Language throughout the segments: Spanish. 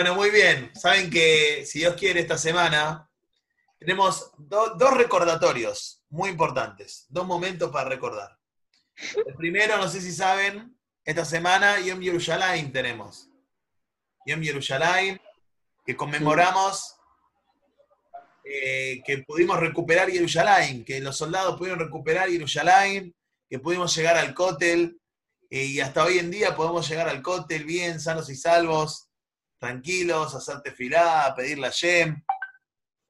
Bueno, muy bien. Saben que, si Dios quiere, esta semana tenemos dos recordatorios muy importantes, dos momentos para recordar. El primero, no sé si saben, esta semana Yom Yerushalayim tenemos. Yom Yerushalayim, que conmemoramos eh, que pudimos recuperar Yerushalayim, que los soldados pudieron recuperar Yerushalayim, que pudimos llegar al Kotel, eh, y hasta hoy en día podemos llegar al Kotel bien, sanos y salvos, tranquilos, hacerte filá, pedirle a Yem.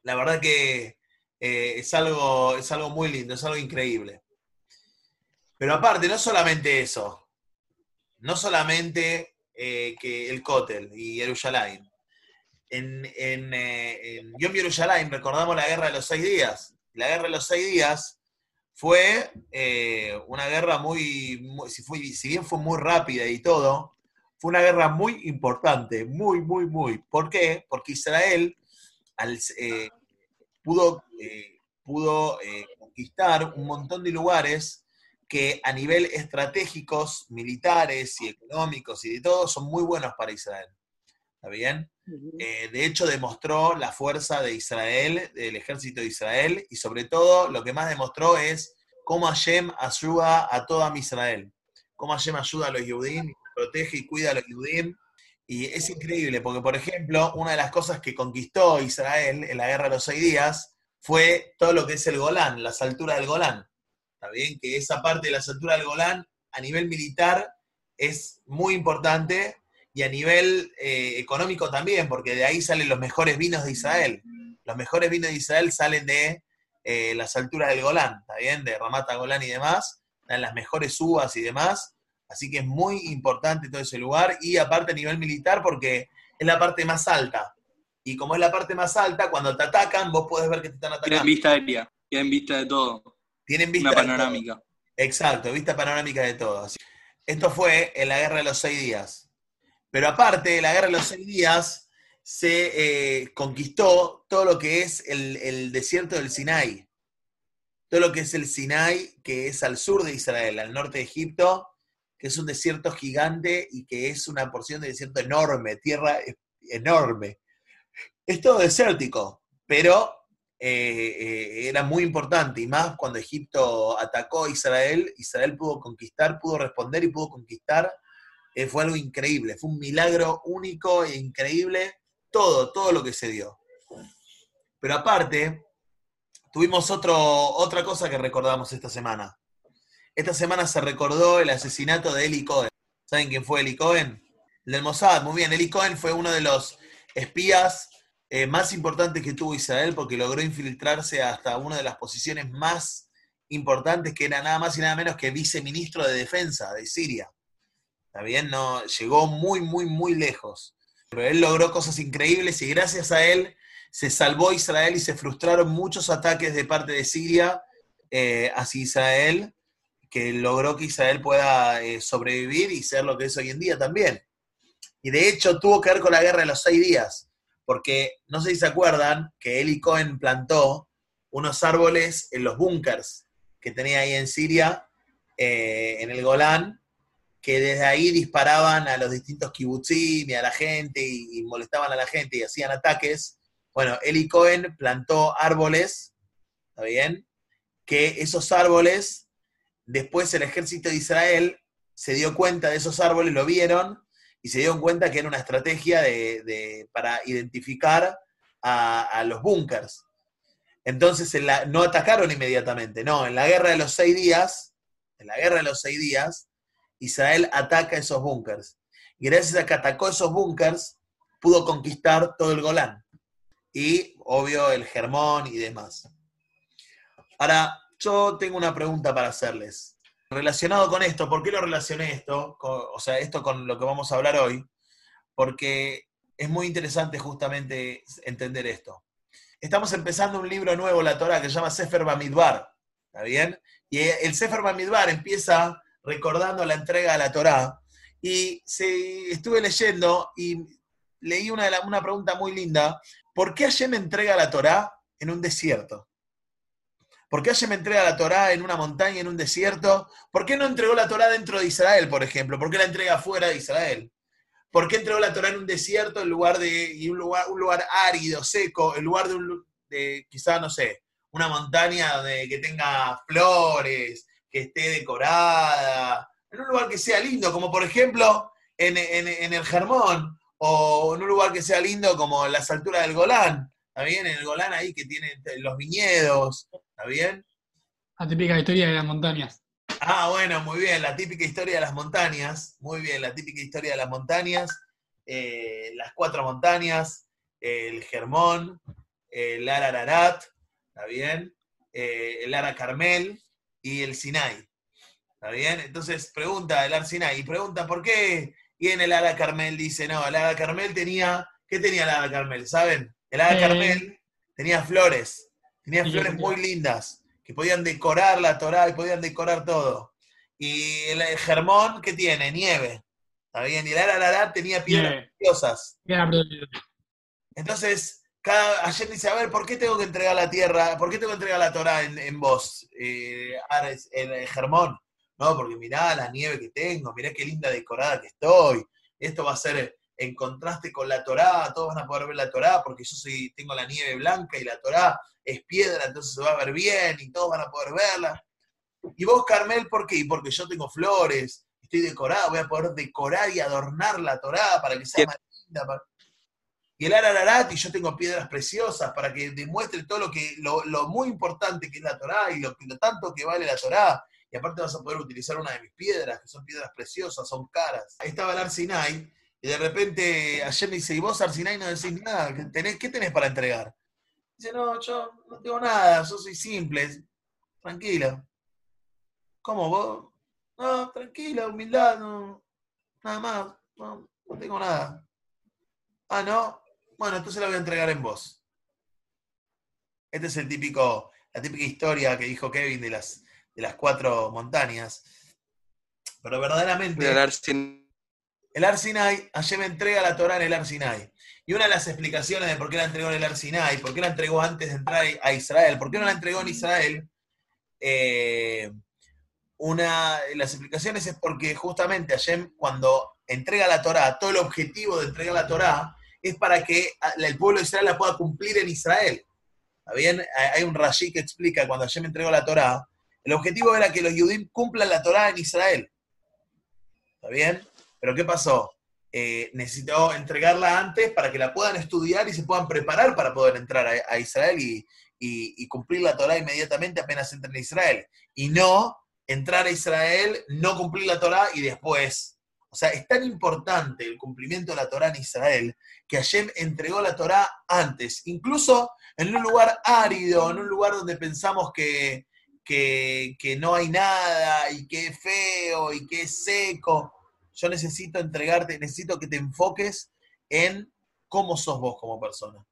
La verdad que eh, es, algo, es algo muy lindo, es algo increíble. Pero aparte, no solamente eso, no solamente eh, que el Kotel y Yerushalayim. En, en, eh, en Yom Yerushalayim recordamos la guerra de los seis días. La guerra de los seis días fue una guerra muy, si bien fue muy rápida y todo, fue una guerra muy importante, muy, muy, muy. ¿Por qué? Porque Israel eh, pudo, eh, pudo eh, conquistar un montón de lugares que a nivel estratégicos, militares y económicos y de todo son muy buenos para Israel. ¿Está bien? de hecho, demostró la fuerza de Israel, del ejército de Israel, y sobre todo lo que más demostró es cómo Hashem ayuda a toda Israel, cómo Hashem ayuda a los judíos protege y cuida a los judíos. Y es increíble, porque por ejemplo, una de las cosas que conquistó Israel en la guerra de los seis días fue todo lo que es el Golán, las alturas del Golán. Está bien que esa parte de las alturas del Golán a nivel militar es muy importante y a nivel eh, económico también, porque de ahí salen los mejores vinos de Israel. Los mejores vinos de Israel salen de eh, las alturas del Golán, ¿está bien? De Ramata Golán y demás, las mejores uvas y demás. Así que es muy importante todo ese lugar y aparte a nivel militar porque es la parte más alta. Y como es la parte más alta, cuando te atacan, vos podés ver que te están atacando. Tienen vista aérea, tienen vista de todo. Tienen vista Una panorámica. Exacto, vista panorámica de todo. Esto fue en la Guerra de los Seis Días. Pero aparte, la Guerra de los Seis Días se eh, conquistó todo lo que es el, el desierto del Sinai. Todo lo que es el Sinai, que es al sur de Israel, al norte de Egipto, que es un desierto gigante y que es una porción de desierto enorme, tierra enorme. Es todo desértico, pero eh, eh, era muy importante, y más cuando Egipto atacó a Israel, Israel pudo conquistar, pudo responder y pudo conquistar. Eh, fue algo increíble, fue un milagro único e increíble, todo, todo lo que se dio. Pero aparte, tuvimos otro, otra cosa que recordamos esta semana. Esta semana se recordó el asesinato de Eli Cohen. ¿Saben quién fue Eli Cohen? El del Mossad, muy bien. Eli Cohen fue uno de los espías eh, más importantes que tuvo Israel porque logró infiltrarse hasta una de las posiciones más importantes, que era nada más y nada menos que viceministro de defensa de Siria. ¿Está bien? No, llegó muy, muy, muy lejos. Pero él logró cosas increíbles y gracias a él se salvó Israel y se frustraron muchos ataques de parte de Siria eh, hacia Israel que logró que Israel pueda eh, sobrevivir y ser lo que es hoy en día también. Y de hecho tuvo que ver con la guerra de los seis días, porque no sé si se acuerdan que Eli Cohen plantó unos árboles en los búnkers que tenía ahí en Siria, eh, en el Golán, que desde ahí disparaban a los distintos kibutzim y a la gente y, y molestaban a la gente y hacían ataques. Bueno, Eli Cohen plantó árboles, ¿está bien? Que esos árboles Después el ejército de Israel se dio cuenta de esos árboles, lo vieron y se dieron cuenta que era una estrategia para identificar a, los búnkers. Entonces no atacaron inmediatamente, no, en la guerra de los seis días, en la guerra de los seis días, Israel ataca esos búnkers. Y gracias a que atacó esos búnkers, pudo conquistar todo el Golán. Y, obvio, el Germón y demás. Ahora, yo tengo una pregunta para hacerles. Relacionado con esto, ¿por qué lo relacioné esto? o sea, esto con lo que vamos a hablar hoy. Porque es muy interesante justamente entender esto. Estamos empezando un libro nuevo, la Torah, que se llama Sefer Bamidbar. ¿Está bien? Y el Sefer Bamidbar empieza recordando la entrega de la Torah. Y estuve leyendo y leí una, una pregunta muy linda. ¿Por qué Hashem entrega la Torah en un desierto? ¿Por qué me entrega la Torá en una montaña, en un desierto? ¿Por qué no entregó la Torá dentro de Israel, por ejemplo? ¿Por qué la entrega fuera de Israel? ¿Por qué entregó la Torah en un desierto en lugar de un lugar, árido, seco, en lugar de, un, de quizá, no sé, una montaña de, que tenga flores, que esté decorada, en un lugar que sea lindo, como por ejemplo en, en el Germón, o en un lugar que sea lindo como las alturas del Golán, ¿está bien? En el Golán ahí que tiene los viñedos, ¿está bien? La típica historia de las montañas. Ah, bueno, muy bien, la típica historia de las montañas, muy bien, la típica historia de las montañas, eh, las cuatro montañas, el Germón, el Arararat, ¿está bien? Eh, el Ara Carmel y el Sinai, ¿está bien? Entonces pregunta el Ar Sinai, y pregunta por qué, y en el Ara Carmel dice, no, el Ara Carmel tenía, ¿qué tenía el Ara Carmel? ¿Saben? El Ara Eh. Carmel tenía flores, tenía Sí, flores muy lindas, que podían decorar la Torá y podían decorar todo. Y el Germón, ¿qué tiene? Nieve. ¿Está bien? Y el Ararat tenía piedras Nieve. preciosas. Entonces, cada, ayer dice, a ver, ¿por qué tengo que entregar la tierra? ¿Por qué tengo que entregar la Torah en, en vos, eh, Ares, Germón? No, porque mirá la nieve que tengo, mirá qué linda decorada que estoy. Esto va a ser en contraste con la Torá, todos van a poder ver la Torá, porque yo soy, tengo la nieve blanca y la Torá es piedra, entonces se va a ver bien y todos van a poder verla. Y vos, Carmel, ¿por qué? Porque yo tengo flores, estoy decorada, voy a poder decorar y adornar la Torá para que sea más linda. para- Y el Arararat, y yo tengo piedras preciosas para que demuestre todo lo que lo, lo muy importante que es la Torá y lo, lo tanto que vale la Torá. Y aparte vas a poder utilizar una de mis piedras, que son piedras preciosas, son caras. Ahí estaba el Arsinai, y de repente ayer me dice, ¿y vos, Arsinai, no decís nada? ¿Qué tenés, qué tenés para entregar? Dice, no, yo no tengo nada, yo soy simple, tranquila. ¿Cómo vos? No, tranquila, humildad, no, nada más, no, no tengo nada. Ah, no, bueno, entonces la voy a entregar en vos. Este es el típico, la típica historia que dijo Kevin de las, de las cuatro montañas. Pero verdaderamente, el Arsinai, Hashem entrega la Torah en el Arsinai. Y una de las explicaciones de por qué la entregó en el Arsinai, por qué la entregó antes de entrar a Israel, por qué no la entregó en Israel, eh, una de las explicaciones es porque justamente Hashem cuando entrega la Torah, todo el objetivo de entregar la Torah es para que el pueblo de Israel la pueda cumplir en Israel. ¿Está bien? Hay un Rashi que explica cuando Hashem entregó la Torah, el objetivo era que los Yudim cumplan la Torah en Israel. ¿Está bien? Pero ¿qué pasó? Eh, necesitó entregarla antes para que la puedan estudiar y se puedan preparar para poder entrar a, Israel y, cumplir la Torah inmediatamente apenas entren a Israel. Y no entrar a Israel, no cumplir la Torah y después. O sea, es tan importante el cumplimiento de la Torah en Israel que Hashem entregó la Torah antes, incluso en un lugar árido, en un lugar donde pensamos que, que no hay nada y que es feo y que es seco. Yo necesito entregarte, necesito que te enfoques en cómo sos vos como persona.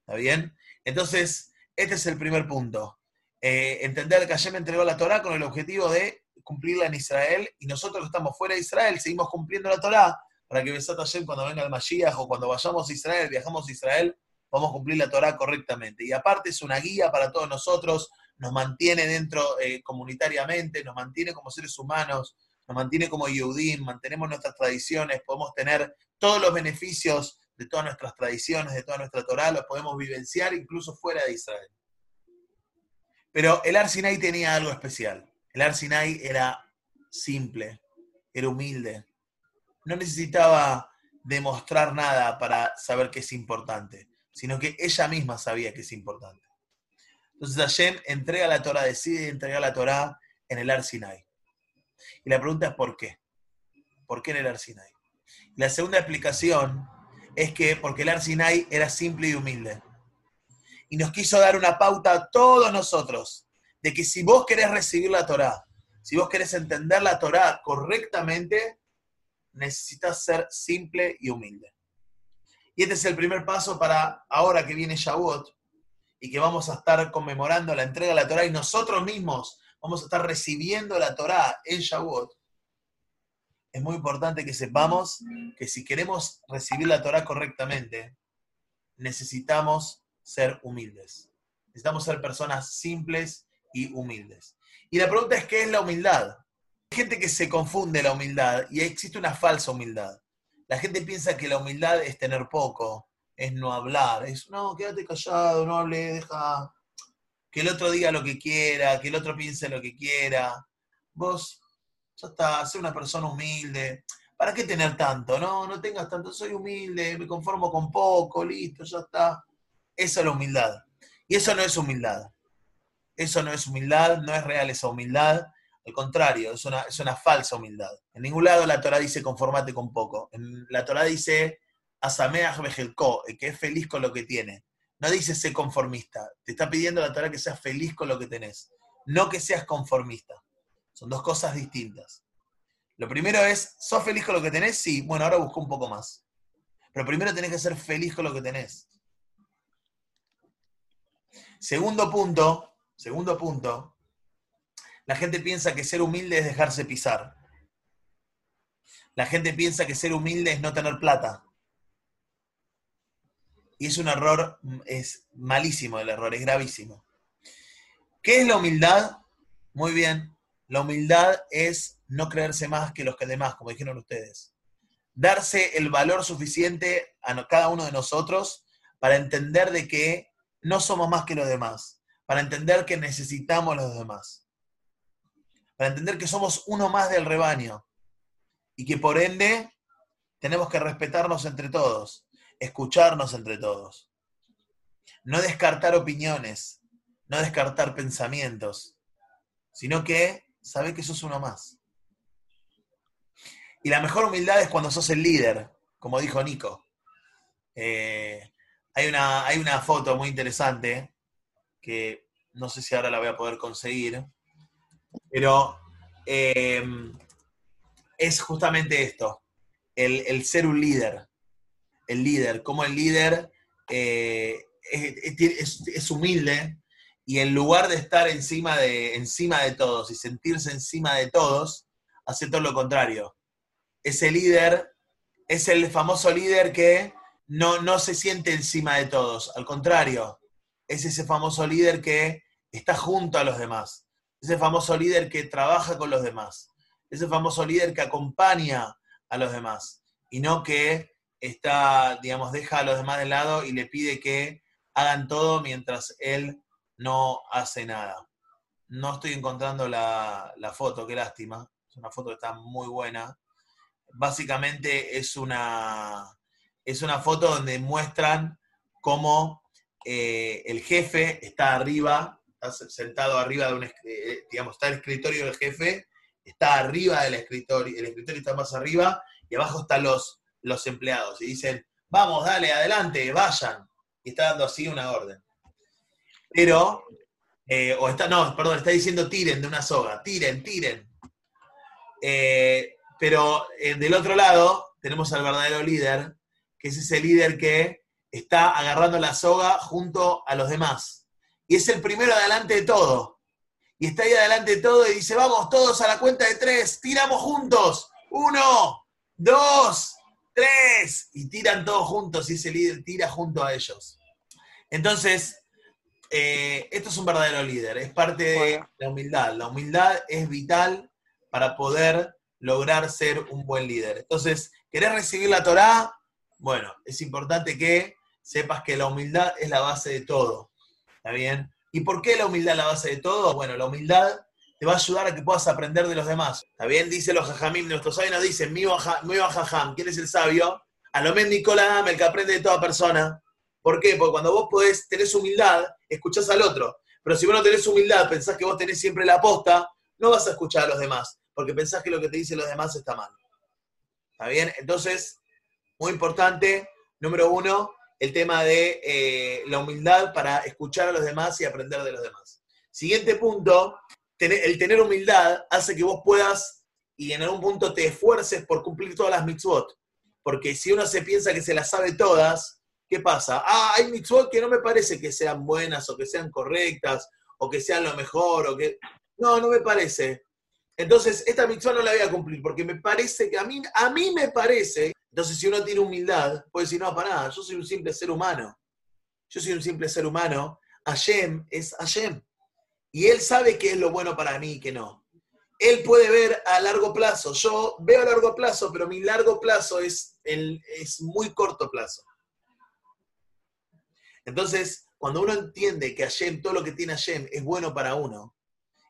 ¿Está bien? Entonces, este es el primer punto. Eh, entender que Hashem entregó la Torah con el objetivo de cumplirla en Israel y nosotros estamos fuera de Israel seguimos cumpliendo la Torah para que Besat Hashem cuando venga el Mashiach o cuando vayamos a Israel, viajamos a Israel, vamos a cumplir la Torah correctamente. Y aparte es una guía para todos nosotros, nos mantiene dentro eh, comunitariamente, nos mantiene como seres humanos, nos mantiene como Yehudim, mantenemos nuestras tradiciones, podemos tener todos los beneficios de todas nuestras tradiciones, de toda nuestra Torah, los podemos vivenciar incluso fuera de Israel. Pero el Ar Sinai tenía algo especial. El Ar Sinai era simple, era humilde. No necesitaba demostrar nada para saber que es importante, sino que ella misma sabía que es importante. Entonces Hashem entrega la Torah, decide entregar la Torah en el Ar Sinai. Y la pregunta es ¿por qué? ¿Por qué en el Ar Sinai? Y la segunda explicación es que porque el Ar Sinai era simple y humilde. Y nos quiso dar una pauta a todos nosotros de que si vos querés recibir la Torah, si vos querés entender la Torah correctamente, necesitas ser simple y humilde. Y este es el primer paso para ahora que viene Shavuot y que vamos a estar conmemorando la entrega de la Torah y nosotros mismos vamos a estar recibiendo la Torah en Shavuot. Es muy importante que sepamos que si queremos recibir la Torah correctamente, necesitamos ser humildes. Necesitamos ser personas simples y humildes. Y la pregunta es, ¿qué es la humildad? Hay gente que se confunde la humildad y existe una falsa humildad. La gente piensa que la humildad es tener poco, es no hablar, es no, quédate callado, no hable, deja que el otro diga lo que quiera, que el otro piense lo que quiera. Vos, ya está, sé una persona humilde. ¿Para qué tener tanto? No, no tengas tanto, soy humilde, me conformo con poco, listo, ya está. Esa es la humildad. Y eso no es humildad. Eso no es humildad, no es real esa humildad. Al contrario, es una, es una falsa humildad. En ningún lado la Torah dice conformate con poco. La Torah dice asameach bejelko, que es feliz con lo que tiene. No dice sé conformista. Te está pidiendo la Torah que seas feliz con lo que tenés. No que seas conformista. Son dos cosas distintas. Lo primero es, ¿sos feliz con lo que tenés? Sí, bueno, ahora busco un poco más. Pero primero tenés que ser feliz con lo que tenés. Segundo punto, segundo punto, la gente piensa que ser humilde es dejarse pisar. La gente piensa que ser humilde es no tener plata. Y es un error, es malísimo el error, es gravísimo. ¿Qué es la humildad? Muy bien, la humildad es no creerse más que los que demás, como dijeron ustedes. Darse el valor suficiente a cada uno de nosotros para entender de que no somos más que los demás, para entender que necesitamos a los demás, para entender que somos uno más del rebaño y que por ende tenemos que respetarnos entre todos, escucharnos entre todos, no descartar opiniones, no descartar pensamientos, sino que saber que sos uno más. Y la mejor humildad es cuando sos el líder, como dijo Nico. Eh, hay una, hay una foto muy interesante que no sé si ahora la voy a poder conseguir, pero eh, es justamente esto, el, ser un líder, el líder, como el líder eh, es, humilde y en lugar de estar encima de, encima de todos y sentirse encima de todos, hace todo lo contrario. Ese líder es el famoso líder que no, no se siente encima de todos, al contrario, es ese famoso líder que está junto a los demás, ese famoso líder que trabaja con los demás, ese famoso líder que acompaña a los demás y no que está, digamos, deja a los demás de lado y le pide que hagan todo mientras él no hace nada. No estoy encontrando la, la foto, qué lástima. Es una foto que está muy buena. Básicamente es una, es una foto donde muestran cómo eh, el jefe está arriba, está sentado arriba de un, eh, digamos, está el escritorio del jefe, está arriba del escritorio, el escritorio está más arriba y abajo están los, los empleados y dicen, vamos, dale, adelante, vayan. Y está dando así una orden. Pero, eh, o está, no, perdón, está diciendo tiren de una soga, tiren, tiren. pero del otro lado tenemos al verdadero líder, que es ese líder que está agarrando la soga junto a los demás. Y es el primero adelante de todo. Y está ahí adelante de todo y dice, vamos todos a la cuenta de tres, tiramos juntos. Uno, dos, tres. Y tiran todos juntos y ese líder tira junto a ellos. Entonces, eh, esto es un verdadero líder, es parte de la humildad. La humildad es vital para poder lograr ser un buen líder. Entonces, ¿querés recibir la Torá? Bueno, es importante que sepas que la humildad es la base de todo. ¿Está bien? ¿Y por qué la humildad es la base de todo? Bueno, la humildad te va a ayudar a que puedas aprender de los demás. ¿Está bien? Dice los jajamim, nuestros sabios dicen, mi jajam, ¿quién es el sabio? A lo menos Nicolás, el que aprende de toda persona. ¿Por qué? Porque cuando vos podés, tenés humildad, escuchás al otro. Pero si vos no tenés humildad, pensás que vos tenés siempre la aposta, no vas a escuchar a los demás, porque pensás que lo que te dicen los demás está mal. ¿Está bien? Entonces, muy importante, número uno, el tema de eh, la humildad para escuchar a los demás y aprender de los demás. Siguiente punto, el tener humildad hace que vos puedas y en algún punto te esfuerces por cumplir todas las mitzvot. Porque si uno se piensa que se las sabe todas, ¿qué pasa? Ah, hay mitzvot que no me parece que sean buenas o que sean correctas o que sean lo mejor o que... No, no me parece. Entonces, esta mitzvah no la voy a cumplir porque me parece que a mí, a mí me parece entonces, si uno tiene humildad, puede decir, no, para nada, yo soy un simple ser humano. Yo soy un simple ser humano. Hashem es Hashem. Y él sabe qué es lo bueno para mí y qué no. él puede ver a largo plazo. Yo veo a largo plazo, pero mi largo plazo es, es muy corto plazo. Entonces, cuando uno entiende que Hashem, todo lo que tiene Hashem es bueno para uno,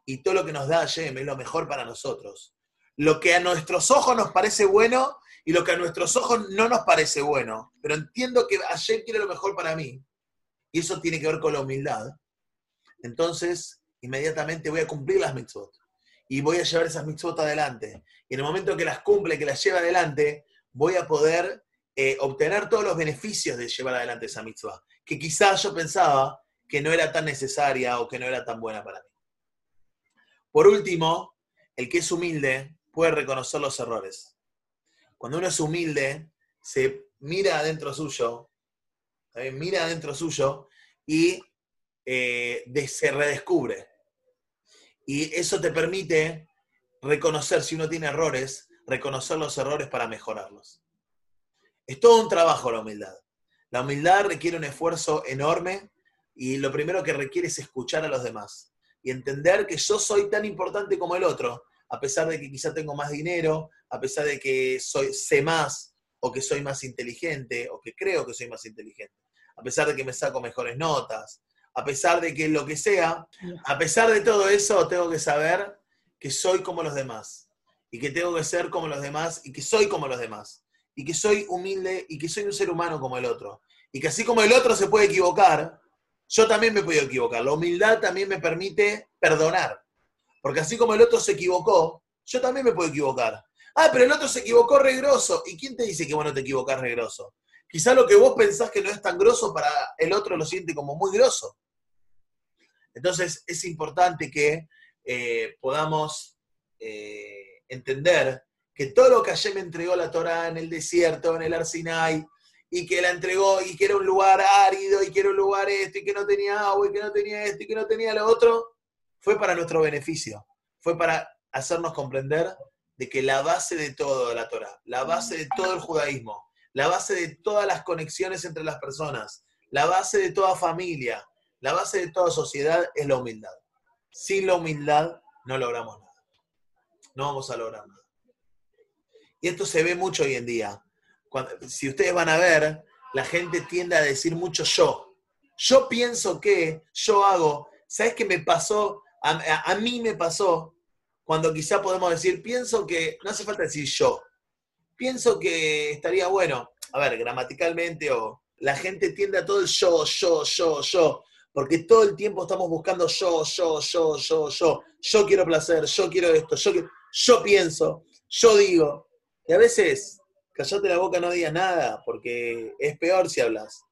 y todo lo que nos da Hashem es lo mejor para nosotros, lo que a nuestros ojos nos parece bueno y lo que a nuestros ojos no nos parece bueno, pero entiendo que Hashem quiere lo mejor para mí, y eso tiene que ver con la humildad, entonces inmediatamente voy a cumplir las mitzvot y voy a llevar esas mitzvot adelante. Y en el momento que las cumple, que las lleva adelante, voy a poder eh, obtener todos los beneficios de llevar adelante esa mitzvah, que quizás yo pensaba que no era tan necesaria o que no era tan buena para mí. Por último, el que es humilde puede reconocer los errores. Cuando uno es humilde, se mira adentro suyo, mira adentro suyo y eh, se redescubre. Y eso te permite reconocer si uno tiene errores, reconocer los errores para mejorarlos. Es todo un trabajo la humildad. La humildad requiere un esfuerzo enorme y lo primero que requiere es escuchar a los demás y entender que yo soy tan importante como el otro, a pesar de que quizá tengo más dinero, a pesar de que soy, sé más o que soy más inteligente o que creo que soy más inteligente, a pesar de que me saco mejores notas, a pesar de que lo que sea, a pesar de todo eso, tengo que saber que soy como los demás y que tengo que ser como los demás y que soy como los demás y que soy humilde y que soy un ser humano como el otro y que así como el otro se puede equivocar, yo también me puedo equivocar. La humildad también me permite perdonar, porque así como el otro se equivocó, yo también me puedo equivocar. Ah, pero el otro se equivocó regroso. ¿Y quién te dice que vos no te equivocás regroso? Quizá lo que vos pensás que no es tan grosso para el otro lo siente como muy grosso. Entonces es importante que eh, podamos eh, entender que todo lo que ayer me entregó la Torah en el desierto, en el Arsinai, y que la entregó y que era un lugar árido y que era un lugar esto y que no tenía agua y que no tenía esto y que no tenía lo otro, fue para nuestro beneficio, fue para hacernos comprender de que la base de todo la Torah, la base de todo el judaísmo, la base de todas las conexiones entre las personas, la base de toda familia, la base de toda sociedad es la humildad. Sin la humildad no logramos nada. No vamos a lograr nada. Y esto se ve mucho hoy en día. si ustedes van a ver, la gente tiende a decir mucho yo. Yo pienso que, yo hago. ¿Sabes qué me pasó? A, mí me pasó cuando quizá podemos decir, pienso que, no hace falta decir yo. Pienso que estaría bueno, a ver, gramaticalmente o la gente tiende a todo el yo, yo, yo, yo porque todo el tiempo estamos buscando yo, yo, yo, yo, yo, yo quiero placer, yo quiero esto, yo, yo pienso, yo digo. Y a veces, callate la boca, no digas nada, porque es peor si hablas.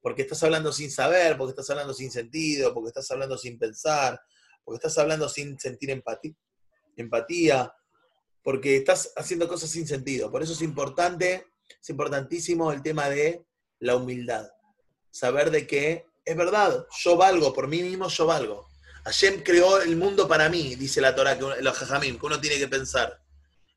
Porque estás hablando sin saber, porque estás hablando sin sentido, porque estás hablando sin pensar, porque estás hablando sin sentir empatía, empatía porque estás haciendo cosas sin sentido. Por eso es importante, es importantísimo el tema de la humildad. Saber de que es verdad, yo valgo, por mí mismo yo valgo. Hashem creó el mundo para mí, dice la Torah, que los jajamim, que uno tiene que pensar.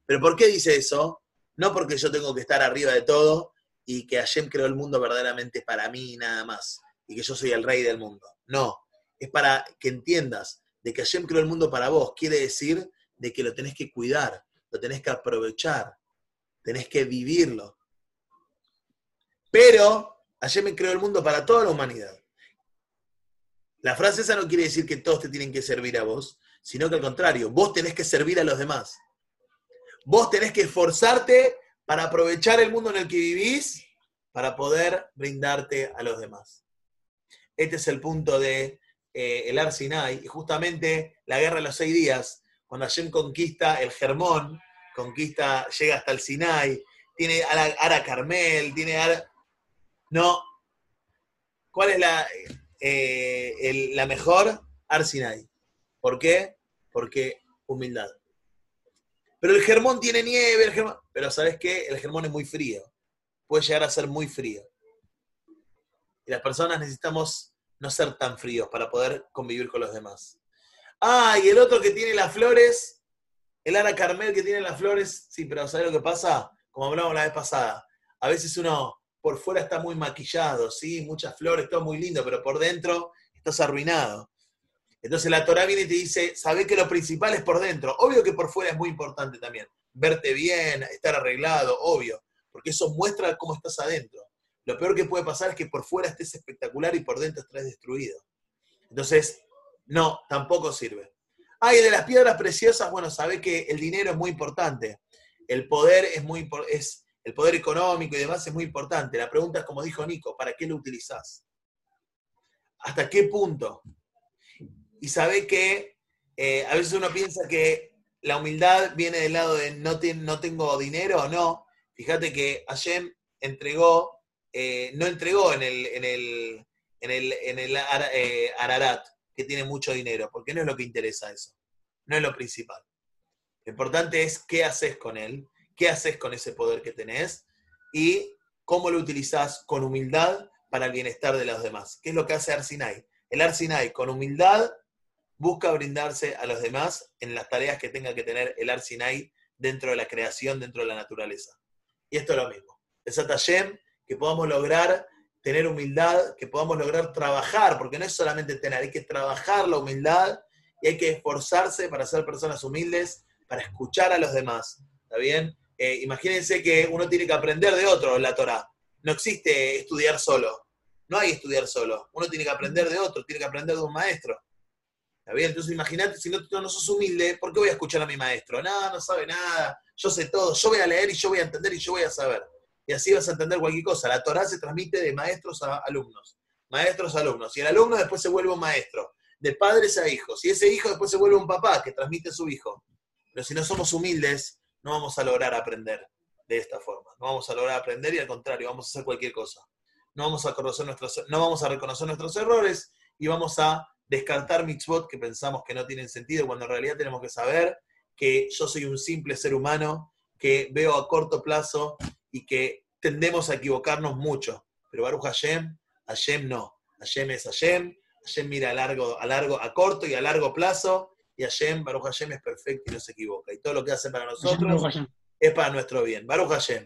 ¿Pero por qué dice eso? No porque yo tengo que estar arriba de todo y que Hashem creó el mundo verdaderamente para mí y nada más, y que yo soy el rey del mundo. No, es para que entiendas de que Hashem creó el mundo para vos. Quiere decir de que lo tenés que cuidar, lo tenés que aprovechar, tenés que vivirlo. Pero Hashem creó el mundo para toda la humanidad. La frase esa no quiere decir que todos te tienen que servir a vos, sino que al contrario, vos tenés que servir a los demás. Vos tenés que esforzarte para aprovechar el mundo en el que vivís para poder brindarte a los demás. Este es el punto de eh, el Ar y justamente la guerra de los seis días, cuando Hashem conquista el Germón, conquista, llega hasta el Sinai, tiene Ara Carmel, tiene Ara... No. ¿Cuál es la, eh, la mejor Arsinai. ¿Por qué? Porque humildad. Pero el germón tiene nieve, el germón, pero ¿sabes qué? El germón es muy frío. Puede llegar a ser muy frío. Y las personas necesitamos no ser tan fríos para poder convivir con los demás. Ah, y el otro que tiene las flores, el Ara Carmel que tiene las flores, sí, pero ¿sabes lo que pasa? Como hablamos la vez pasada, a veces uno por fuera está muy maquillado, ¿sí? Muchas flores, todo muy lindo, pero por dentro estás arruinado. Entonces la Torah viene y te dice, sabe que lo principal es por dentro. Obvio que por fuera es muy importante también. Verte bien, estar arreglado, obvio. Porque eso muestra cómo estás adentro. Lo peor que puede pasar es que por fuera estés espectacular y por dentro estés destruido. Entonces, no, tampoco sirve. Ay, de las piedras preciosas, bueno, sabe que el dinero es muy importante. El poder es muy es el poder económico y demás es muy importante. La pregunta es, como dijo Nico, ¿para qué lo utilizás? ¿Hasta qué punto? Y sabe que eh, a veces uno piensa que la humildad viene del lado de no, no tengo dinero o no. Fíjate que Hashem entregó, eh, no entregó en el, en el, en el, en el eh, Ararat, que tiene mucho dinero, porque no es lo que interesa eso. No es lo principal. Lo importante es qué haces con él, qué haces con ese poder que tenés y cómo lo utilizás con humildad para el bienestar de los demás. ¿Qué es lo que hace Arsinai? El Arsinai con humildad busca brindarse a los demás en las tareas que tenga que tener el Arsinai dentro de la creación, dentro de la naturaleza. Y esto es lo mismo. Es Atayem que podamos lograr tener humildad, que podamos lograr trabajar, porque no es solamente tener, hay que trabajar la humildad y hay que esforzarse para ser personas humildes, para escuchar a los demás. ¿Está bien? Eh, imagínense que uno tiene que aprender de otro la Torah. No existe estudiar solo. No hay estudiar solo. Uno tiene que aprender de otro, tiene que aprender de un maestro. ¿Está? Entonces imagínate, si no, no sos humilde, ¿por qué voy a escuchar a mi maestro? Nada, no sabe nada, yo sé todo, yo voy a leer y yo voy a entender y yo voy a saber. Y así vas a entender cualquier cosa. La Torah se transmite de maestros a alumnos. Maestros a alumnos. Y el alumno después se vuelve un maestro. De padres a hijos. Y ese hijo después se vuelve un papá que transmite a su hijo. Pero si no somos humildes, no vamos a lograr aprender de esta forma. No vamos a lograr aprender y al contrario, vamos a hacer cualquier cosa. No vamos a, conocer nuestros, no vamos a reconocer nuestros errores y vamos a descartar mitzvot que pensamos que no tienen sentido, cuando en realidad tenemos que saber que yo soy un simple ser humano que veo a corto plazo y que tendemos a equivocarnos mucho. Pero Baruch Hashem, Hashem no. Hashem es Hashem, Hashem mira a largo, a largo, a corto y a largo plazo, y Hashem, Baruch Hashem es perfecto y no se equivoca. Y todo lo que hace para nosotros es para nuestro bien. Baruch Hashem.